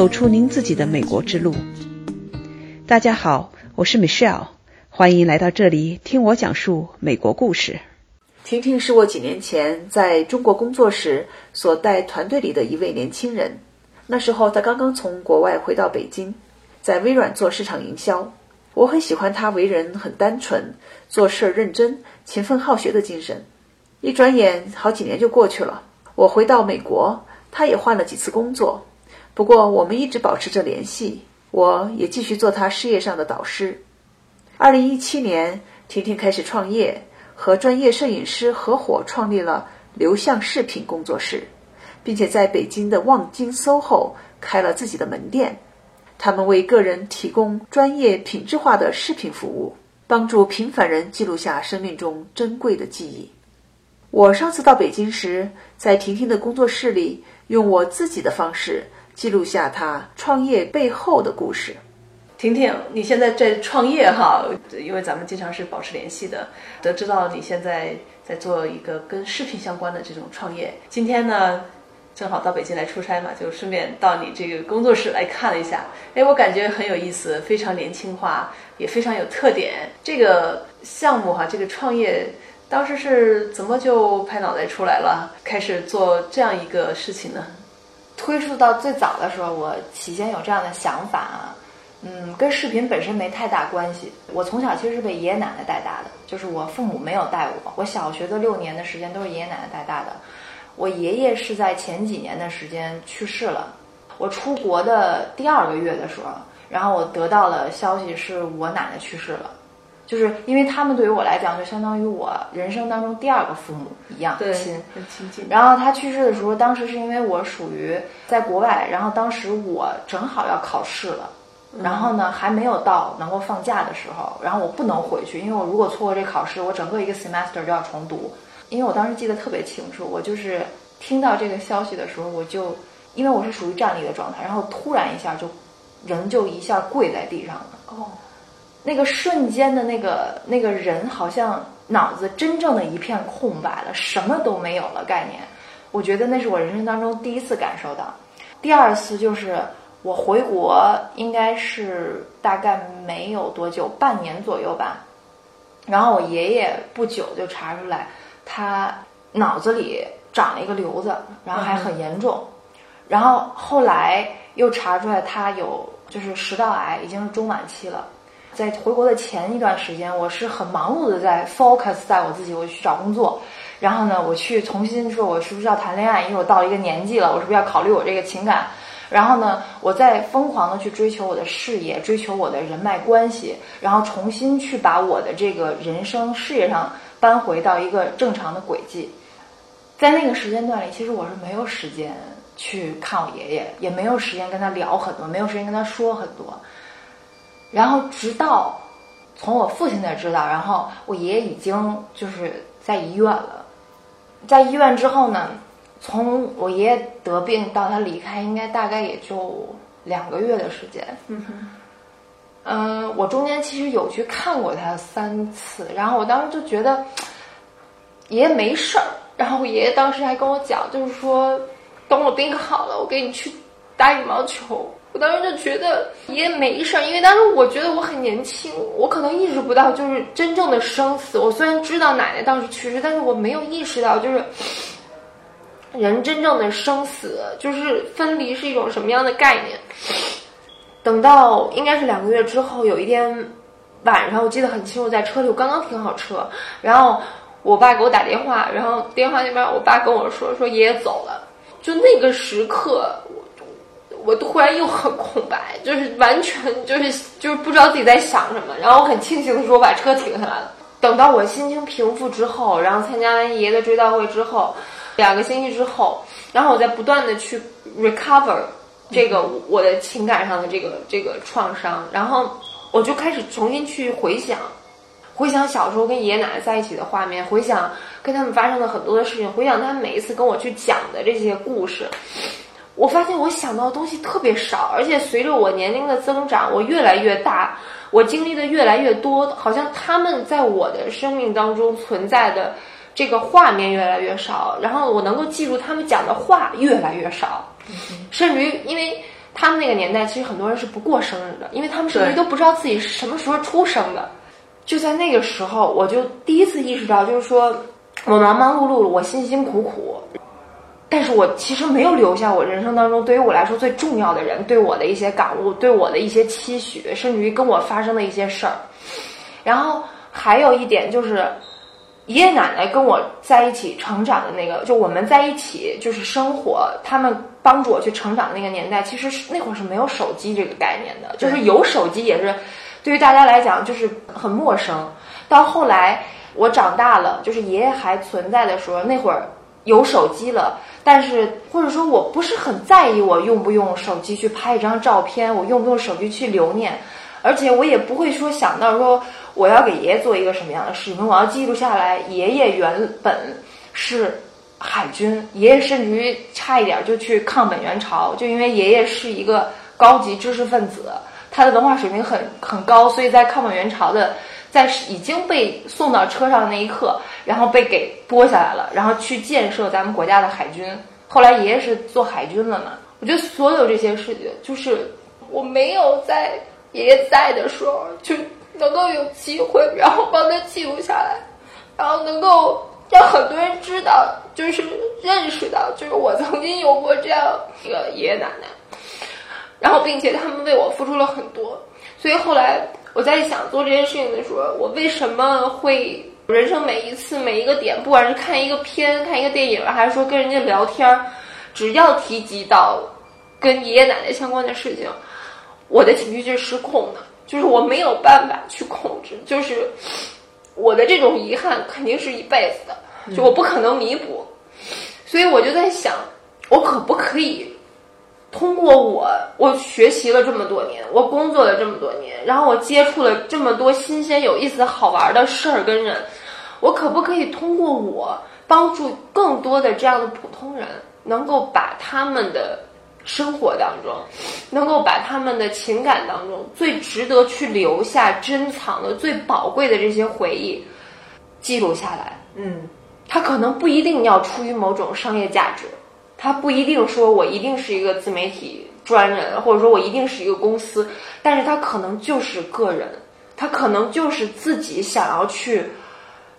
走出您自己的美国之路。大家好，我是 Michelle，欢迎来到这里听我讲述美国故事。婷婷是我几年前在中国工作时所带团队里的一位年轻人。那时候他刚刚从国外回到北京，在微软做市场营销。我很喜欢他为人很单纯、做事认真、勤奋好学的精神。一转眼好几年就过去了，我回到美国，他也换了几次工作，不过我们一直保持着联系。我也继续做他事业上的导师。二零一七年，婷婷开始创业，和专业摄影师合伙创立了流向视频工作室，并且在北京的望京 SOHO 开了自己的门店。他们为个人提供专业、品质化的视频服务，帮助平凡人记录下生命中珍贵的记忆。我上次到北京时，在婷婷的工作室里，用我自己的方式记录下他创业背后的故事。婷婷，你现在在创业哈？因为咱们经常是保持联系的，得知到你现在在做一个跟视频相关的这种创业。今天呢？正好到北京来出差嘛，就顺便到你这个工作室来看了一下。哎，我感觉很有意思，非常年轻化，也非常有特点。这个项目哈，这个创业当时是怎么就拍脑袋出来了，开始做这样一个事情呢？推溯到最早的时候，我起先有这样的想法啊，嗯，跟视频本身没太大关系。我从小其实是被爷爷奶奶带大的，就是我父母没有带我，我小学的六年的时间都是爷爷奶奶带大的。我爷爷是在前几年的时间去世了。我出国的第二个月的时候，然后我得到了消息是我奶奶去世了，就是因为他们对于我来讲就相当于我人生当中第二个父母一样亲，很亲近。然后他去世的时候，当时是因为我属于在国外，然后当时我正好要考试了，然后呢还没有到能够放假的时候，然后我不能回去，因为我如果错过这考试，我整个一个 semester 就要重读。因为我当时记得特别清楚，我就是听到这个消息的时候，我就因为我是属于站立的状态，然后突然一下就人就一下跪在地上了。哦，那个瞬间的那个那个人好像脑子真正的一片空白了，什么都没有了概念。我觉得那是我人生当中第一次感受到。第二次就是我回国，应该是大概没有多久，半年左右吧。然后我爷爷不久就查出来。他脑子里长了一个瘤子，然后还很严重，然后后来又查出来他有就是食道癌，已经是中晚期了。在回国的前一段时间，我是很忙碌的在 focus 在我自己，我去找工作，然后呢，我去重新说，我是不是要谈恋爱？因为我到了一个年纪了，我是不是要考虑我这个情感？然后呢，我在疯狂的去追求我的事业，追求我的人脉关系，然后重新去把我的这个人生事业上。搬回到一个正常的轨迹，在那个时间段里，其实我是没有时间去看我爷爷，也没有时间跟他聊很多，没有时间跟他说很多。然后直到从我父亲那知道，然后我爷爷已经就是在医院了。在医院之后呢，从我爷爷得病到他离开，应该大概也就两个月的时间。嗯。嗯，我中间其实有去看过他三次，然后我当时就觉得爷爷没事儿，然后我爷爷当时还跟我讲，就是说等我病好了，我给你去打羽毛球。我当时就觉得爷爷没事儿，因为当时我觉得我很年轻，我可能意识不到就是真正的生死。我虽然知道奶奶当时去世，但是我没有意识到就是人真正的生死，就是分离是一种什么样的概念。等到应该是两个月之后，有一天晚上，我记得很清楚，在车里，我刚刚停好车，然后我爸给我打电话，然后电话那边我爸跟我说说爷爷走了，就那个时刻，我突然又很空白，就是完全就是就是不知道自己在想什么，然后我很庆幸的说，我把车停下来了。等到我心情平复之后，然后参加完爷爷的追悼会之后，两个星期之后，然后我在不断的去 recover。这个我的情感上的这个这个创伤，然后我就开始重新去回想，回想小时候跟爷爷奶奶在一起的画面，回想跟他们发生的很多的事情，回想他们每一次跟我去讲的这些故事，我发现我想到的东西特别少，而且随着我年龄的增长，我越来越大，我经历的越来越多，好像他们在我的生命当中存在的这个画面越来越少，然后我能够记住他们讲的话越来越少。甚至于，因为他们那个年代，其实很多人是不过生日的，因为他们甚至都不知道自己是什么时候出生的。就在那个时候，我就第一次意识到，就是说我忙忙碌碌，我辛辛苦苦，但是我其实没有留下我人生当中对于我来说最重要的人对我的一些感悟，对我的一些期许，甚至于跟我发生的一些事儿。然后还有一点就是，爷爷奶奶跟我在一起成长的那个，就我们在一起就是生活，他们帮助我去成长的那个年代，其实是那会儿是没有手机这个概念的，就是有手机也是对于大家来讲就是很陌生。到后来我长大了，就是爷爷还存在的时候，那会儿有手机了。但是，或者说我不是很在意我用不用手机去拍一张照片，我用不用手机去留念，而且我也不会说想到说我要给爷爷做一个什么样的视频，我要记录下来。爷爷原本是海军，爷爷甚至于差一点就去抗本援朝，就因为爷爷是一个高级知识分子，他的文化水平很很高，所以在抗本援朝的。在已经被送到车上的那一刻，然后被给拨下来了，然后去建设咱们国家的海军。后来爷爷是做海军了嘛？我觉得所有这些事情，就是我没有在爷爷在的时候，就能够有机会，然后帮他记录下来，然后能够让很多人知道，就是认识到，就是我曾经有过这样一个爷爷奶奶，然后并且他们为我付出了很多，所以后来。我在想做这件事情的时候，我为什么会人生每一次每一个点，不管是看一个片、看一个电影，还是说跟人家聊天，只要提及到跟爷爷奶奶相关的事情，我的情绪就是失控的，就是我没有办法去控制，就是我的这种遗憾肯定是一辈子的，就我不可能弥补，所以我就在想，我可不可以？通过我，我学习了这么多年，我工作了这么多年，然后我接触了这么多新鲜、有意思、好玩的事儿跟人，我可不可以通过我帮助更多的这样的普通人，能够把他们的生活当中，能够把他们的情感当中最值得去留下、珍藏的、最宝贵的这些回忆记录下来？嗯，它可能不一定要出于某种商业价值。他不一定说我一定是一个自媒体专人，或者说我一定是一个公司，但是他可能就是个人，他可能就是自己想要去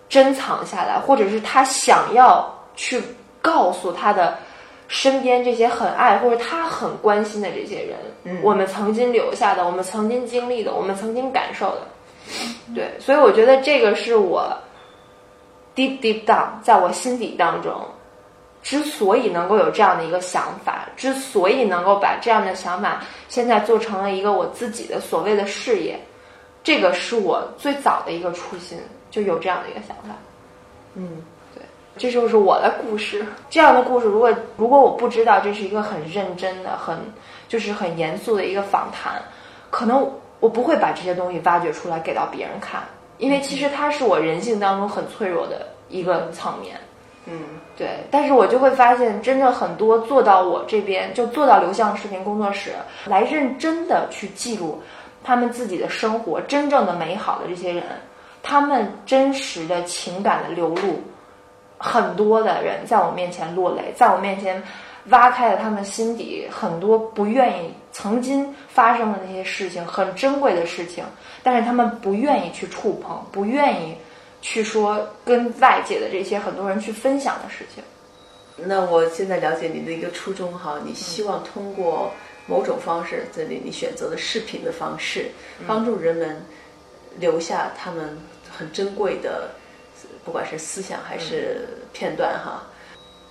珍藏下来，或者是他想要去告诉他的身边这些很爱或者他很关心的这些人，嗯，我们曾经留下的，我们曾经经历的，我们曾经感受的，对，所以我觉得这个是我 deep deep down 在我心底当中。之所以能够有这样的一个想法，之所以能够把这样的想法现在做成了一个我自己的所谓的事业，这个是我最早的一个初心，就有这样的一个想法。嗯，对，这就是我的故事。这样的故事，如果如果我不知道这是一个很认真的、很就是很严肃的一个访谈，可能我不会把这些东西挖掘出来给到别人看，因为其实它是我人性当中很脆弱的一个层面。嗯，嗯对，但是我就会发现，真的很多做到我这边，就做到流向视频工作室来认真的去记录他们自己的生活，真正的美好的这些人，他们真实的情感的流露，很多的人在我面前落泪，在我面前挖开了他们心底很多不愿意曾经发生的那些事情，很珍贵的事情，但是他们不愿意去触碰，不愿意。去说跟外界的这些很多人去分享的事情。那我现在了解你的一个初衷哈，你希望通过某种方式，这里你选择的视频的方式，帮助人们留下他们很珍贵的，不管是思想还是片段哈。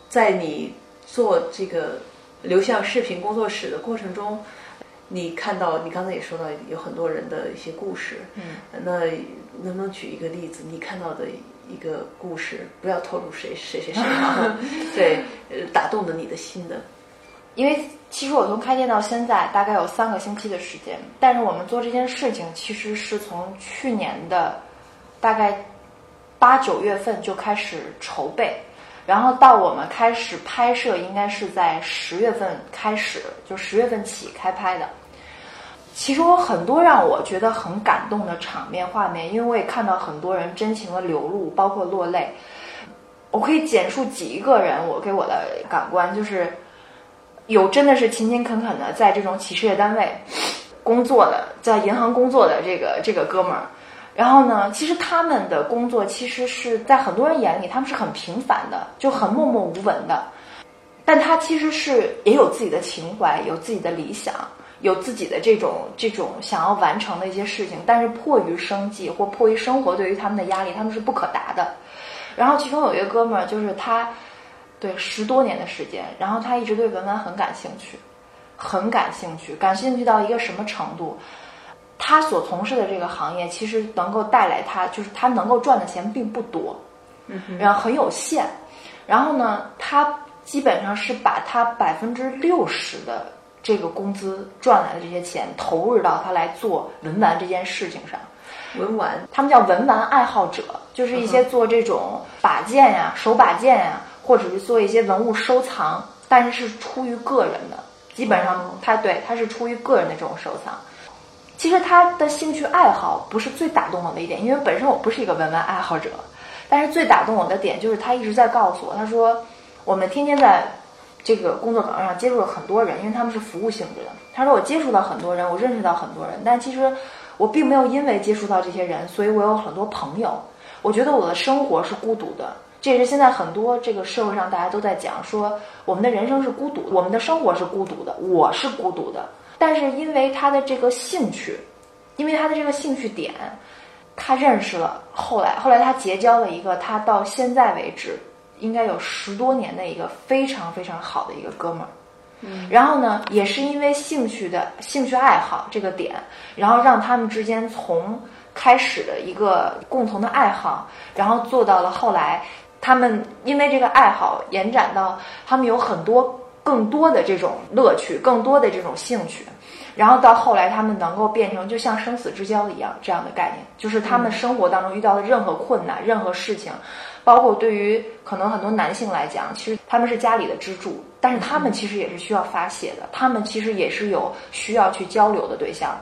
在你做这个流向视频工作室的过程中，你看到你刚才也说到有很多人的一些故事，嗯，那能不能举一个例子？你看到的一个故事，不要透露谁谁谁谁啊，对，呃，打动了你的心的。因为其实我从开店到现在大概有三个星期的时间，但是我们做这件事情其实是从去年的大概八九月份就开始筹备，然后到我们开始拍摄，应该是在十月份开始，就十月份起开拍的。其实我很多让我觉得很感动的场面画面，因为我也看到很多人真情的流露，包括落泪。我可以简述几个人我给我的感官，就是有真的是勤勤恳恳的在这种企事业单位工作的，在银行工作的这个这个哥们儿。然后呢，其实他们的工作其实是在很多人眼里，他们是很平凡的，就很默默无闻的。但他其实是也有自己的情怀，有自己的理想，有自己的这种这种想要完成的一些事情。但是迫于生计或迫于生活对于他们的压力，他们是不可达的。然后其中有一个哥们儿，就是他，对十多年的时间，然后他一直对文玩很感兴趣，很感兴趣，感兴趣到一个什么程度？他所从事的这个行业，其实能够带来他，就是他能够赚的钱并不多，然后很有限。然后呢，他基本上是把他百分之六十的这个工资赚来的这些钱，投入到他来做文玩这件事情上。文玩，他们叫文玩爱好者，就是一些做这种把件呀、手把件呀，或者是做一些文物收藏，但是是出于个人的。基本上，他对他是出于个人的这种收藏。其实他的兴趣爱好不是最打动我的一点，因为本身我不是一个文玩爱好者。但是最打动我的点就是他一直在告诉我，他说我们天天在这个工作岗位上接触了很多人，因为他们是服务性质的。他说我接触到很多人，我认识到很多人，但其实我并没有因为接触到这些人，所以我有很多朋友。我觉得我的生活是孤独的，这也是现在很多这个社会上大家都在讲说我们的人生是孤独，我们的生活是孤独的，我是孤独的。但是因为他的这个兴趣，因为他的这个兴趣点，他认识了后来，后来他结交了一个他到现在为止应该有十多年的一个非常非常好的一个哥们儿。嗯，然后呢，也是因为兴趣的兴趣爱好这个点，然后让他们之间从开始的一个共同的爱好，然后做到了后来，他们因为这个爱好延展到他们有很多。更多的这种乐趣，更多的这种兴趣，然后到后来，他们能够变成就像生死之交一样这样的概念，就是他们生活当中遇到的任何困难、任何事情，包括对于可能很多男性来讲，其实他们是家里的支柱，但是他们其实也是需要发泄的，他们其实也是有需要去交流的对象，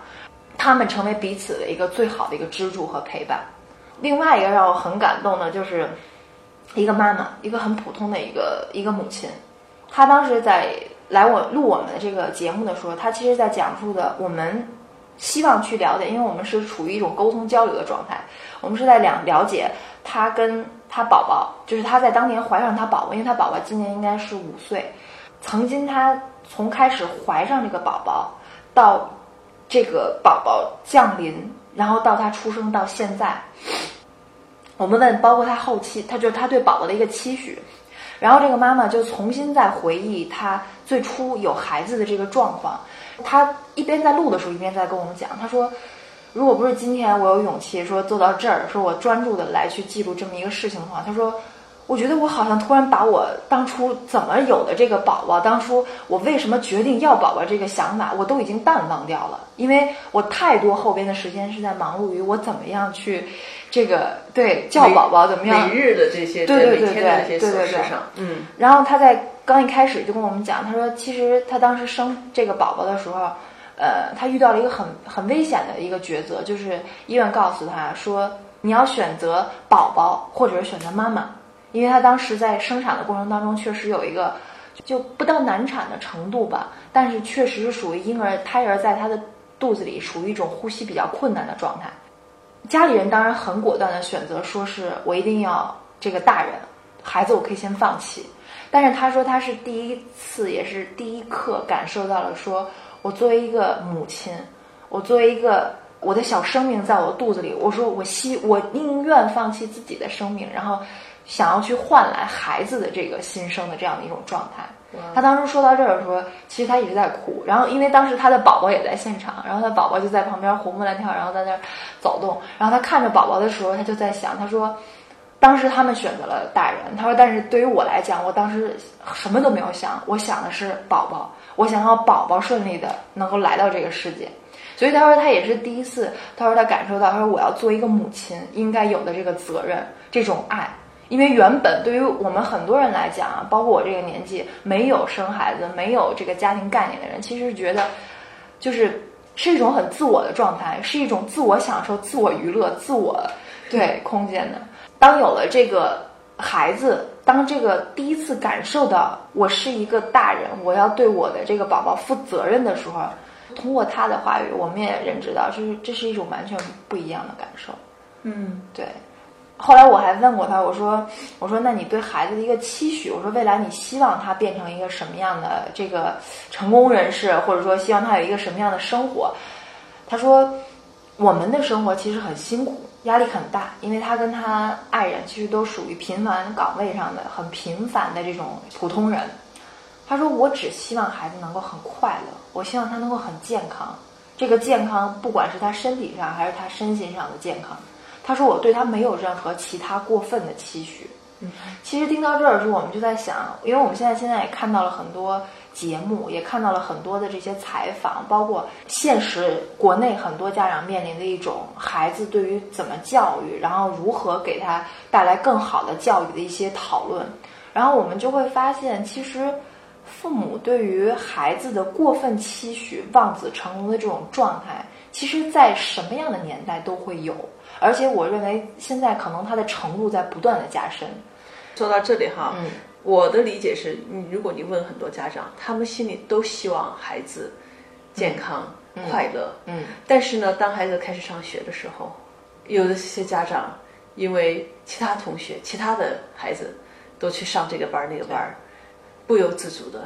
他们成为彼此的一个最好的一个支柱和陪伴。另外一个让我很感动的，就是一个妈妈，一个很普通的一个一个母亲。她当时在来我录我们的这个节目的时候，他其实在讲述的我们希望去了解，因为我们是处于一种沟通交流的状态，我们是在两了解他跟他宝宝，就是他在当年怀上他宝宝，因为他宝宝今年应该是五岁，曾经他从开始怀上这个宝宝到这个宝宝降临，然后到他出生到现在，我们问包括他后期，他就是他对宝宝的一个期许。然后这个妈妈就重新在回忆她最初有孩子的这个状况，她一边在录的时候，一边在跟我们讲。她说：“如果不是今天我有勇气说做到这儿，说我专注的来去记录这么一个事情的话，她说。”我觉得我好像突然把我当初怎么有的这个宝宝，当初我为什么决定要宝宝这个想法，我都已经淡忘掉了，因为我太多后边的时间是在忙碌于我怎么样去，这个对叫宝宝怎么样每日的这些对对对对对对琐事上，嗯，然后他在刚一开始就跟我们讲，他说其实他当时生这个宝宝的时候，呃，他遇到了一个很很危险的一个抉择，就是医院告诉他说你要选择宝宝或者是选择妈妈。因为他当时在生产的过程当中，确实有一个就不到难产的程度吧，但是确实是属于婴儿胎儿在他的肚子里属于一种呼吸比较困难的状态。家里人当然很果断的选择说是我一定要这个大人，孩子我可以先放弃。但是他说他是第一次也是第一刻感受到了，说我作为一个母亲，我作为一个我的小生命在我肚子里，我说我希我宁愿放弃自己的生命，然后。想要去换来孩子的这个新生的这样的一种状态，他当时说到这儿的时候，其实他一直在哭。然后因为当时他的宝宝也在现场，然后他宝宝就在旁边活蹦乱跳，然后在那儿走动。然后他看着宝宝的时候，他就在想，他说，当时他们选择了大人，他说，但是对于我来讲，我当时什么都没有想，我想的是宝宝，我想要宝宝顺利的能够来到这个世界。所以他说他也是第一次，他说他感受到，他说我要做一个母亲应该有的这个责任，这种爱。因为原本对于我们很多人来讲啊，包括我这个年纪没有生孩子、没有这个家庭概念的人，其实觉得，就是是一种很自我的状态，是一种自我享受、自我娱乐、自我对空间的。当有了这个孩子当这个第一次感受到我是一个大人，我要对我的这个宝宝负责任的时候，通过他的话语，我们也认知到，就是这是一种完全不一样的感受。嗯，对。后来我还问过他，我说：“我说，那你对孩子的一个期许，我说未来你希望他变成一个什么样的这个成功人士，或者说希望他有一个什么样的生活？”他说：“我们的生活其实很辛苦，压力很大，因为他跟他爱人其实都属于平凡岗位上的很平凡的这种普通人。”他说：“我只希望孩子能够很快乐，我希望他能够很健康。这个健康，不管是他身体上还是他身心上的健康。”他说：“我对他没有任何其他过分的期许。”嗯，其实听到这儿的时候，我们就在想，因为我们现在现在也看到了很多节目，也看到了很多的这些采访，包括现实国内很多家长面临的一种孩子对于怎么教育，然后如何给他带来更好的教育的一些讨论。然后我们就会发现，其实父母对于孩子的过分期许、望子成龙的这种状态，其实在什么样的年代都会有。而且我认为现在可能它的程度在不断的加深。说到这里哈，嗯，我的理解是，你如果你问很多家长，他们心里都希望孩子健康、快乐，嗯，但是呢，当孩子开始上学的时候，有的些家长因为其他同学、其他的孩子都去上这个班儿那个班儿，不由自主的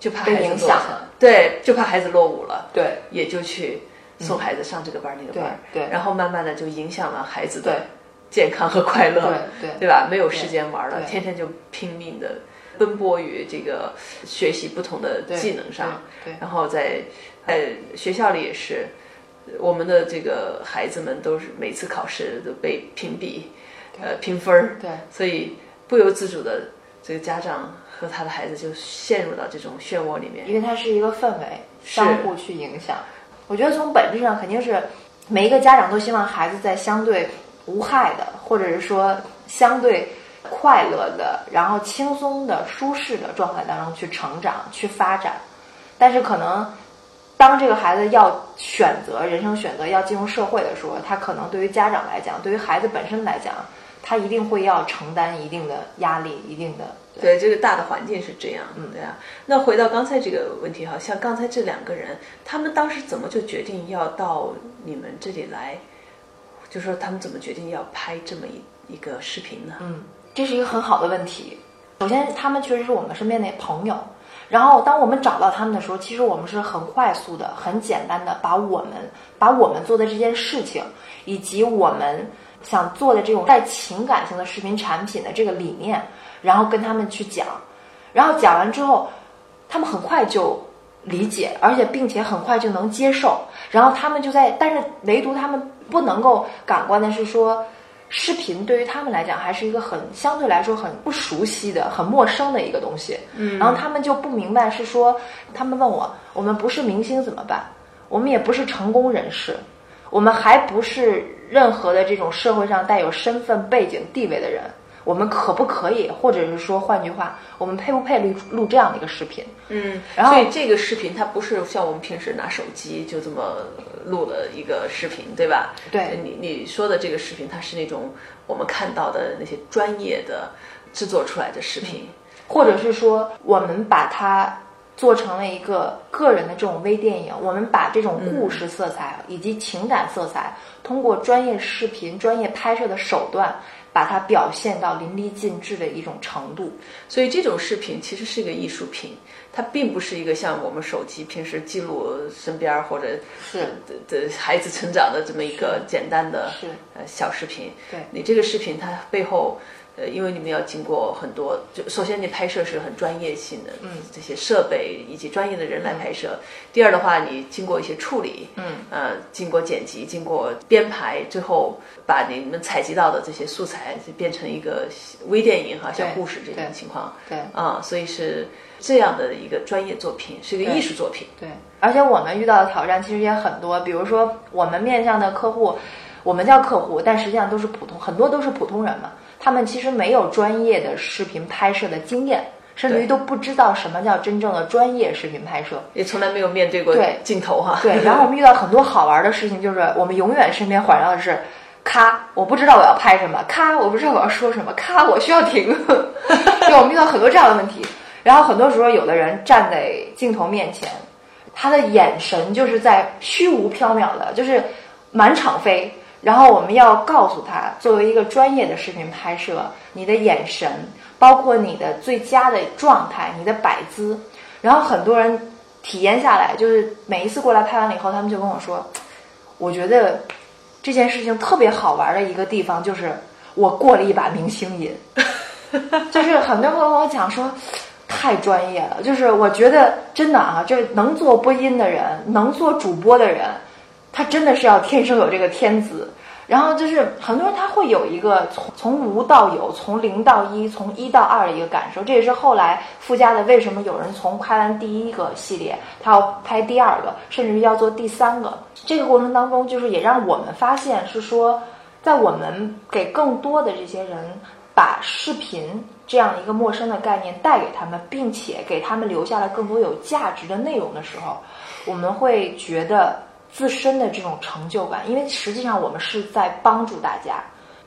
就怕孩子被影落响。了，对，就怕孩子落伍了，对。也就去送孩子上这个班那个班，对对然后慢慢的就影响了孩子的健康和快乐，对对对吧？没有时间玩了，天天就拼命的奔波于这个学习不同的技能上，对对然后在在学校里也是，我们的这个孩子们都是每次考试都被评比，呃评分儿，对所以不由自主的这个家长和他的孩子就陷入到这种漩涡里面。因为它是一个氛围，相互去影响。我觉得从本质上肯定是每一个家长都希望孩子在相对无害的，或者是说相对快乐的，然后轻松的、舒适的状态当中去成长、去发展。但是可能当这个孩子要选择人生选择要进入社会的时候，他可能对于家长来讲，对于孩子本身来讲，他一定会要承担一定的压力，一定的对，这个大的环境是这样，嗯，对啊。那回到刚才这个问题哈，像刚才这两个人，他们当时怎么就决定要到你们这里来？就说他们怎么决定要拍这么一一个视频呢？嗯，这是一个很好的问题。首先，他们确实是我们身边的朋友。然后，当我们找到他们的时候，其实我们是很快速的、很简单的把我们把我们做的这件事情，以及我们想做的这种带情感性的视频产品的这个理念，然后跟他们去讲。然后讲完之后，他们很快就理解，而且并且很快就能接受。然后他们就在，但是唯独他们不能够感官的是说。视频对于他们来讲还是一个很相对来说很不熟悉的、很陌生的一个东西。嗯，然后他们就不明白是说，他们问我，我们不是明星怎么办？我们也不是成功人士，我们还不是任何的这种社会上带有身份背景地位的人，我们可不可以，或者是说，换句话，我们配不配录录这样的一个视频？嗯，然后所以这个视频它不是像我们平时拿手机就这么录了一个视频，对吧？对你你说的这个视频，它是那种我们看到的那些专业的制作出来的视频，或者是说，我们把它做成了一个个人的这种微电影，我们把这种故事色彩以及情感色彩，通过专业视频、专业拍摄的手段，把它表现到淋漓尽致的一种程度。所以这种视频其实是一个艺术品，它并不是一个像我们手机平时记录身边或者是的的孩子成长的这么一个简单的是呃小视频。对你这个视频它背后。呃，因为你们要经过很多，就首先你拍摄是很专业性的，嗯，这些设备以及专业的人来拍摄。第二的话，你经过一些处理，嗯，呃，经过剪辑，经过编排，最后把你们采集到的这些素材就变成一个微电影哈，小故事这种情况。对啊，所以是这样的一个专业作品，是一个艺术作品。对，而且我们遇到的挑战其实也很多，比如说我们面向的客户，我们叫客户，但实际上都是普通，很多都是普通人嘛。他们其实没有专业的视频拍摄的经验，甚至于都不知道什么叫真正的专业视频拍摄。也从来没有面对过对镜头哈。对，然后我们遇到很多好玩的事情，就是我们永远身边环绕的是咔，我不知道我要拍什么，咔，我不知道我要说什么，咔，我需要停。就我们遇到很多这样的问题，然后很多时候有的人站在镜头面前，他的眼神就是在虚无缥缈的，就是满场飞。然后我们要告诉他，作为一个专业的视频拍摄，你的眼神，包括你的最佳的状态，你的摆姿。然后很多人体验下来，就是每一次过来拍完了以后，他们就跟我说，我觉得这件事情特别好玩的一个地方就是我过了一把明星瘾，就是很多朋友跟我讲说太专业了，就是我觉得真的啊，这能做播音的人，能做主播的人。他真的是要天生有这个天资，然后就是很多人他会有一个从从无到有，从零到一，从一到二的一个感受。这也是后来附加的，为什么有人从拍完第一个系列，他要拍第二个，甚至要做第三个。这个过程当中，就是也让我们发现是说，在我们给更多的这些人把视频这样一个陌生的概念带给他们，并且给他们留下了更多有价值的内容的时候，我们会觉得。自身的这种成就感，因为实际上我们是在帮助大家，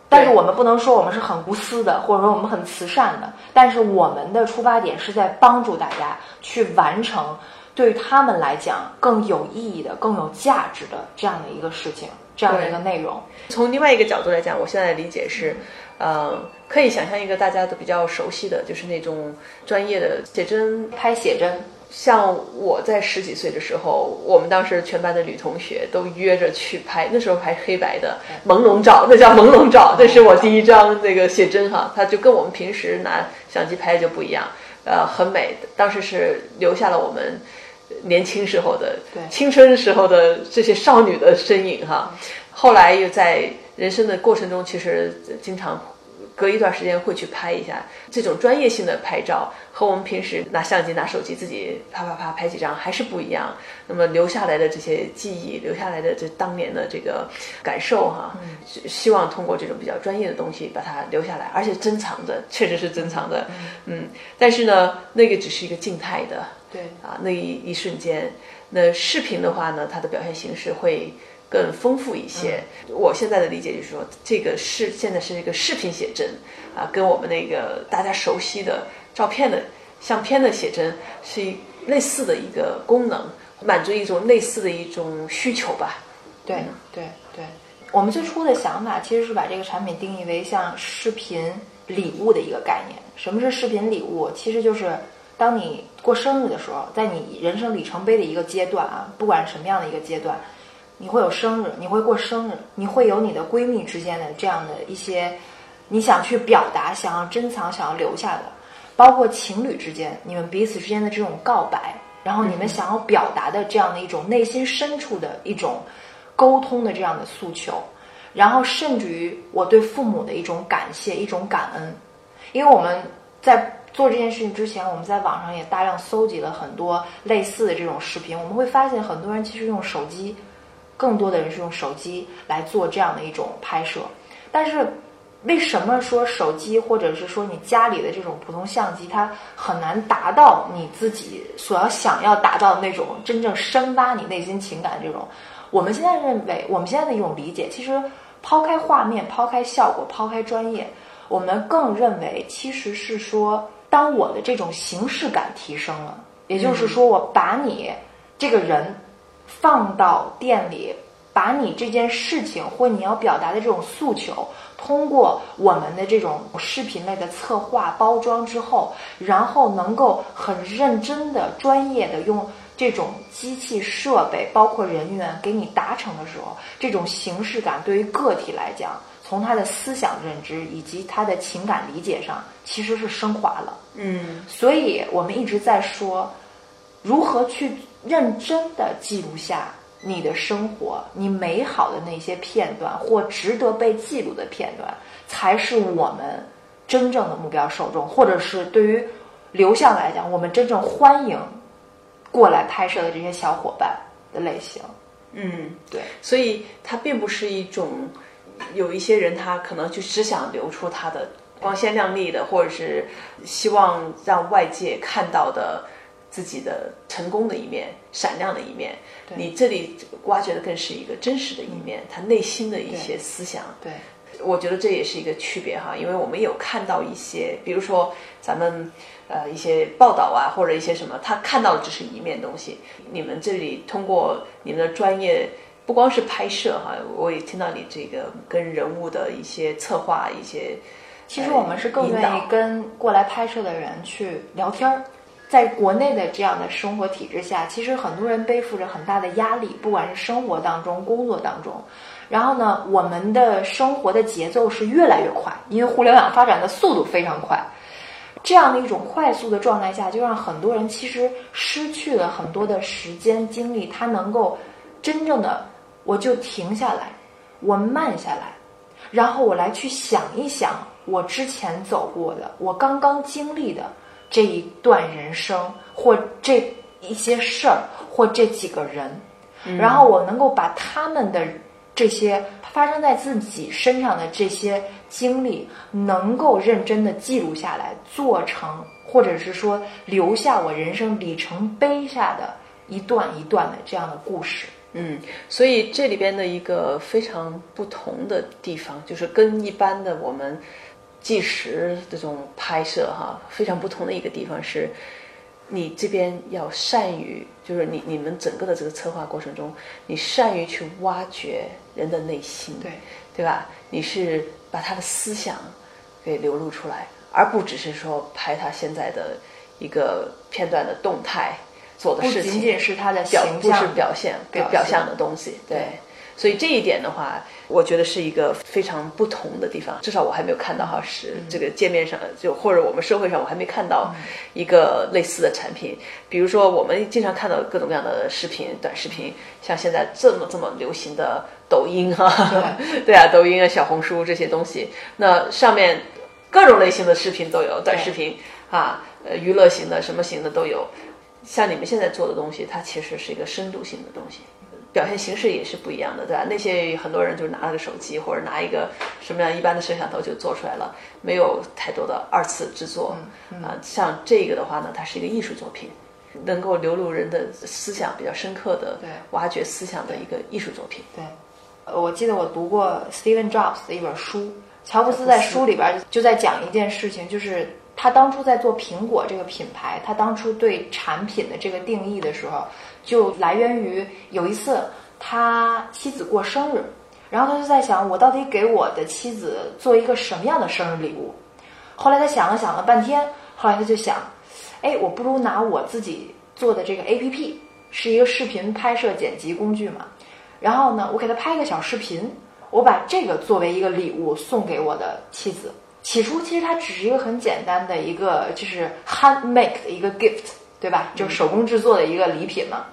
但是我们不能说我们是很无私的，或者说我们很慈善的，但是我们的出发点是在帮助大家去完成对于他们来讲更有意义的、更有价值的这样的一个事情，这样的一个内容。从另外一个角度来讲，我现在的理解是，呃，可以想象一个大家都比较熟悉的就是那种专业的写真拍写真。像我在十几岁的时候，我们当时全班的女同学都约着去拍，那时候拍黑白的朦胧照，那叫朦胧照，这是我第一张那个写真哈，它就跟我们平时拿相机拍就不一样，呃，很美。当时是留下了我们年轻时候的、青春时候的这些少女的身影哈。后来又在人生的过程中，其实经常。隔一段时间会去拍一下这种专业性的拍照，和我们平时拿相机、拿手机自己啪啪啪拍几张还是不一样。那么留下来的这些记忆，留下来的这当年的这个感受哈，希望通过这种比较专业的东西把它留下来，而且珍藏的确实是珍藏的。嗯，但是呢，那个只是一个静态的，对啊，那一一瞬间。那视频的话呢，它的表现形式会。更丰富一些。我现在的理解就是说，这个是现在是一个视频写真啊，跟我们那个大家熟悉的照片的相片的写真是类似的一个功能，满足一种类似的一种需求吧。对对对，我们最初的想法其实是把这个产品定义为像视频礼物的一个概念。什么是视频礼物？其实就是当你过生日的时候，在你人生里程碑的一个阶段啊，不管什么样的一个阶段。你会有生日，你会过生日，你会有你的闺蜜之间的这样的一些，你想去表达、想要珍藏、想要留下的，包括情侣之间，你们彼此之间的这种告白，然后你们想要表达的这样的一种内心深处的一种沟通的这样的诉求，然后甚至于我对父母的一种感谢、一种感恩，因为我们在做这件事情之前，我们在网上也大量搜集了很多类似的这种视频，我们会发现很多人其实用手机。更多的人是用手机来做这样的一种拍摄，但是为什么说手机或者是说你家里的这种普通相机，它很难达到你自己所要想要达到的那种真正深挖你内心情感这种？我们现在认为，我们现在的一种理解，其实抛开画面、抛开效果、抛开专业，我们更认为其实是说，当我的这种形式感提升了，也就是说，我把你这个人。放到店里，把你这件事情或你要表达的这种诉求，通过我们的这种视频类的策划包装之后，然后能够很认真的、专业的用这种机器设备，包括人员给你达成的时候，这种形式感对于个体来讲，从他的思想认知以及他的情感理解上，其实是升华了。嗯，所以我们一直在说，如何去。认真的记录下你的生活，你美好的那些片段或值得被记录的片段，才是我们真正的目标受众，或者是对于流向来讲，我们真正欢迎过来拍摄的这些小伙伴的类型。嗯，对，所以它并不是一种有一些人他可能就只想留出他的光鲜亮丽的，或者是希望让外界看到的。自己的成功的一面、闪亮的一面。对你这里挖掘的更是一个真实的一面，他内心的一些思想。对，我觉得这也是一个区别哈，因为我们有看到一些，比如说咱们呃一些报道啊，或者一些什么，他看到的只是一面东西。你们这里通过你们的专业，不光是拍摄哈，我也听到你这个跟人物的一些策划，一些其实我们是更引愿意导跟过来拍摄的人去聊天儿。在国内的这样的生活体制下，其实很多人背负着很大的压力，不管是生活当中、工作当中。然后呢，我们的生活的节奏是越来越快，因为互联网发展的速度非常快。这样的一种快速的状态下，就让很多人其实失去了很多的时间精力，他能够真正的，我就停下来，我慢下来，然后我来去想一想我之前走过的，我刚刚经历的这一段人生，或这一些事儿，或这几个人，然后我能够把他们的这些发生在自己身上的这些经历，能够认真的记录下来，做成或者是说留下我人生里程碑下的一段一段的这样的故事。嗯，所以这里边的一个非常不同的地方，就是跟一般的我们纪实这种拍摄哈，非常不同的一个地方是，你这边要善于，就是你你们整个的这个策划过程中，你善于去挖掘人的内心，对对吧？你是把他的思想给流露出来，而不只是说拍他现在的一个片段的动态做的事情，不仅仅是他的表不是表现表象的东西，对。对所以这一点的话，我觉得是一个非常不同的地方。至少我还没有看到哈，是嗯这个界面上，就或者我们社会上，我还没看到一个类似的产品。比如说，我们经常看到各种各样的视频、短视频，像现在这么这么流行的抖音啊，对啊，抖音啊、小红书这些东西，那上面各种类型的视频都有，短视频啊，呃，娱乐型的、什么型的都有。像你们现在做的东西，它其实是一个深度性的东西，表现形式也是不一样的，对吧？那些很多人就拿了个手机或者拿一个什么样一般的摄像头就做出来了，没有太多的二次制作。啊、像这个的话呢，它是一个艺术作品，能够流露人的思想比较深刻的对挖掘思想的一个艺术作品。对，呃我记得我读过 Steven Jobs 的一本书，乔布斯在书里边就在讲一件事情，就是他当初在做苹果这个品牌，他当初对产品的这个定义的时候，就来源于有一次他妻子过生日，然后他就在想，我到底给我的妻子做一个什么样的生日礼物？后来他想了想了半天，后来他就想，哎，我不如拿我自己做的这个 APP，是一个视频拍摄剪辑工具嘛。然后呢，我给他拍个小视频，我把这个作为一个礼物送给我的妻子。起初其实它只是一个很简单的一个，就是 handmade 的一个 gift，对吧？就是手工制作的一个礼品嘛。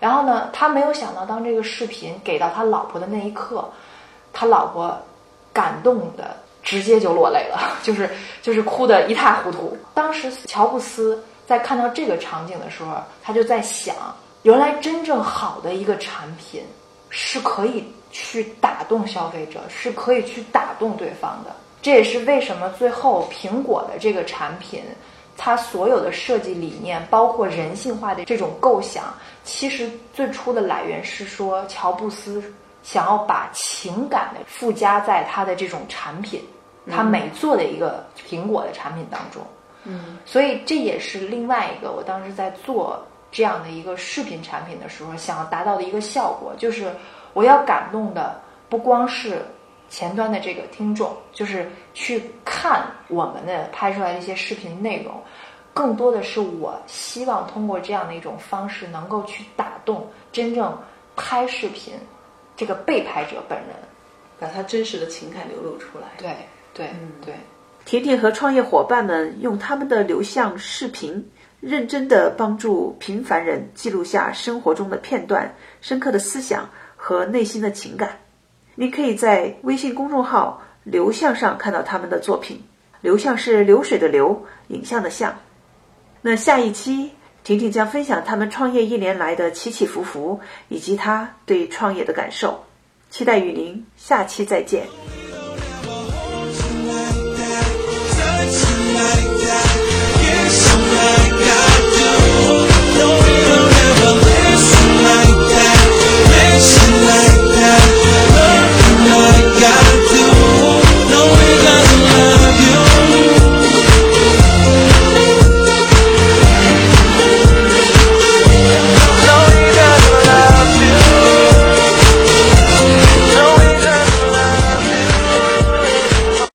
然后呢，他没有想到，当这个视频给到他老婆的那一刻，他老婆感动的直接就落泪了，就是就是哭得一塌糊涂。当时乔布斯在看到这个场景的时候，他就在想，原来真正好的一个产品是可以去打动消费者，是可以去打动对方的。这也是为什么最后苹果的这个产品，它所有的设计理念，包括人性化的这种构想，其实最初的来源是说乔布斯想要把情感的附加在他的这种产品，他每做的一个苹果的产品当中。嗯，所以这也是另外一个我当时在做这样的一个视频产品的时候想要达到的一个效果，就是我要感动的不光是前端的这个听众，就是去看我们的拍出来的一些视频内容，更多的是我希望通过这样的一种方式，能够去打动真正拍视频这个被拍者本人。把他真实的情感流露出来。对对对。婷婷和创业伙伴们用他们的流向视频，认真的帮助平凡人记录下生活中的片段、深刻的思想和内心的情感。你可以在微信公众号“流向”上看到他们的作品。流向是流水的流，影像的像。那下一期，婷婷将分享他们创业一年来的起起伏伏，以及她对创业的感受。期待与您下期再见。like that.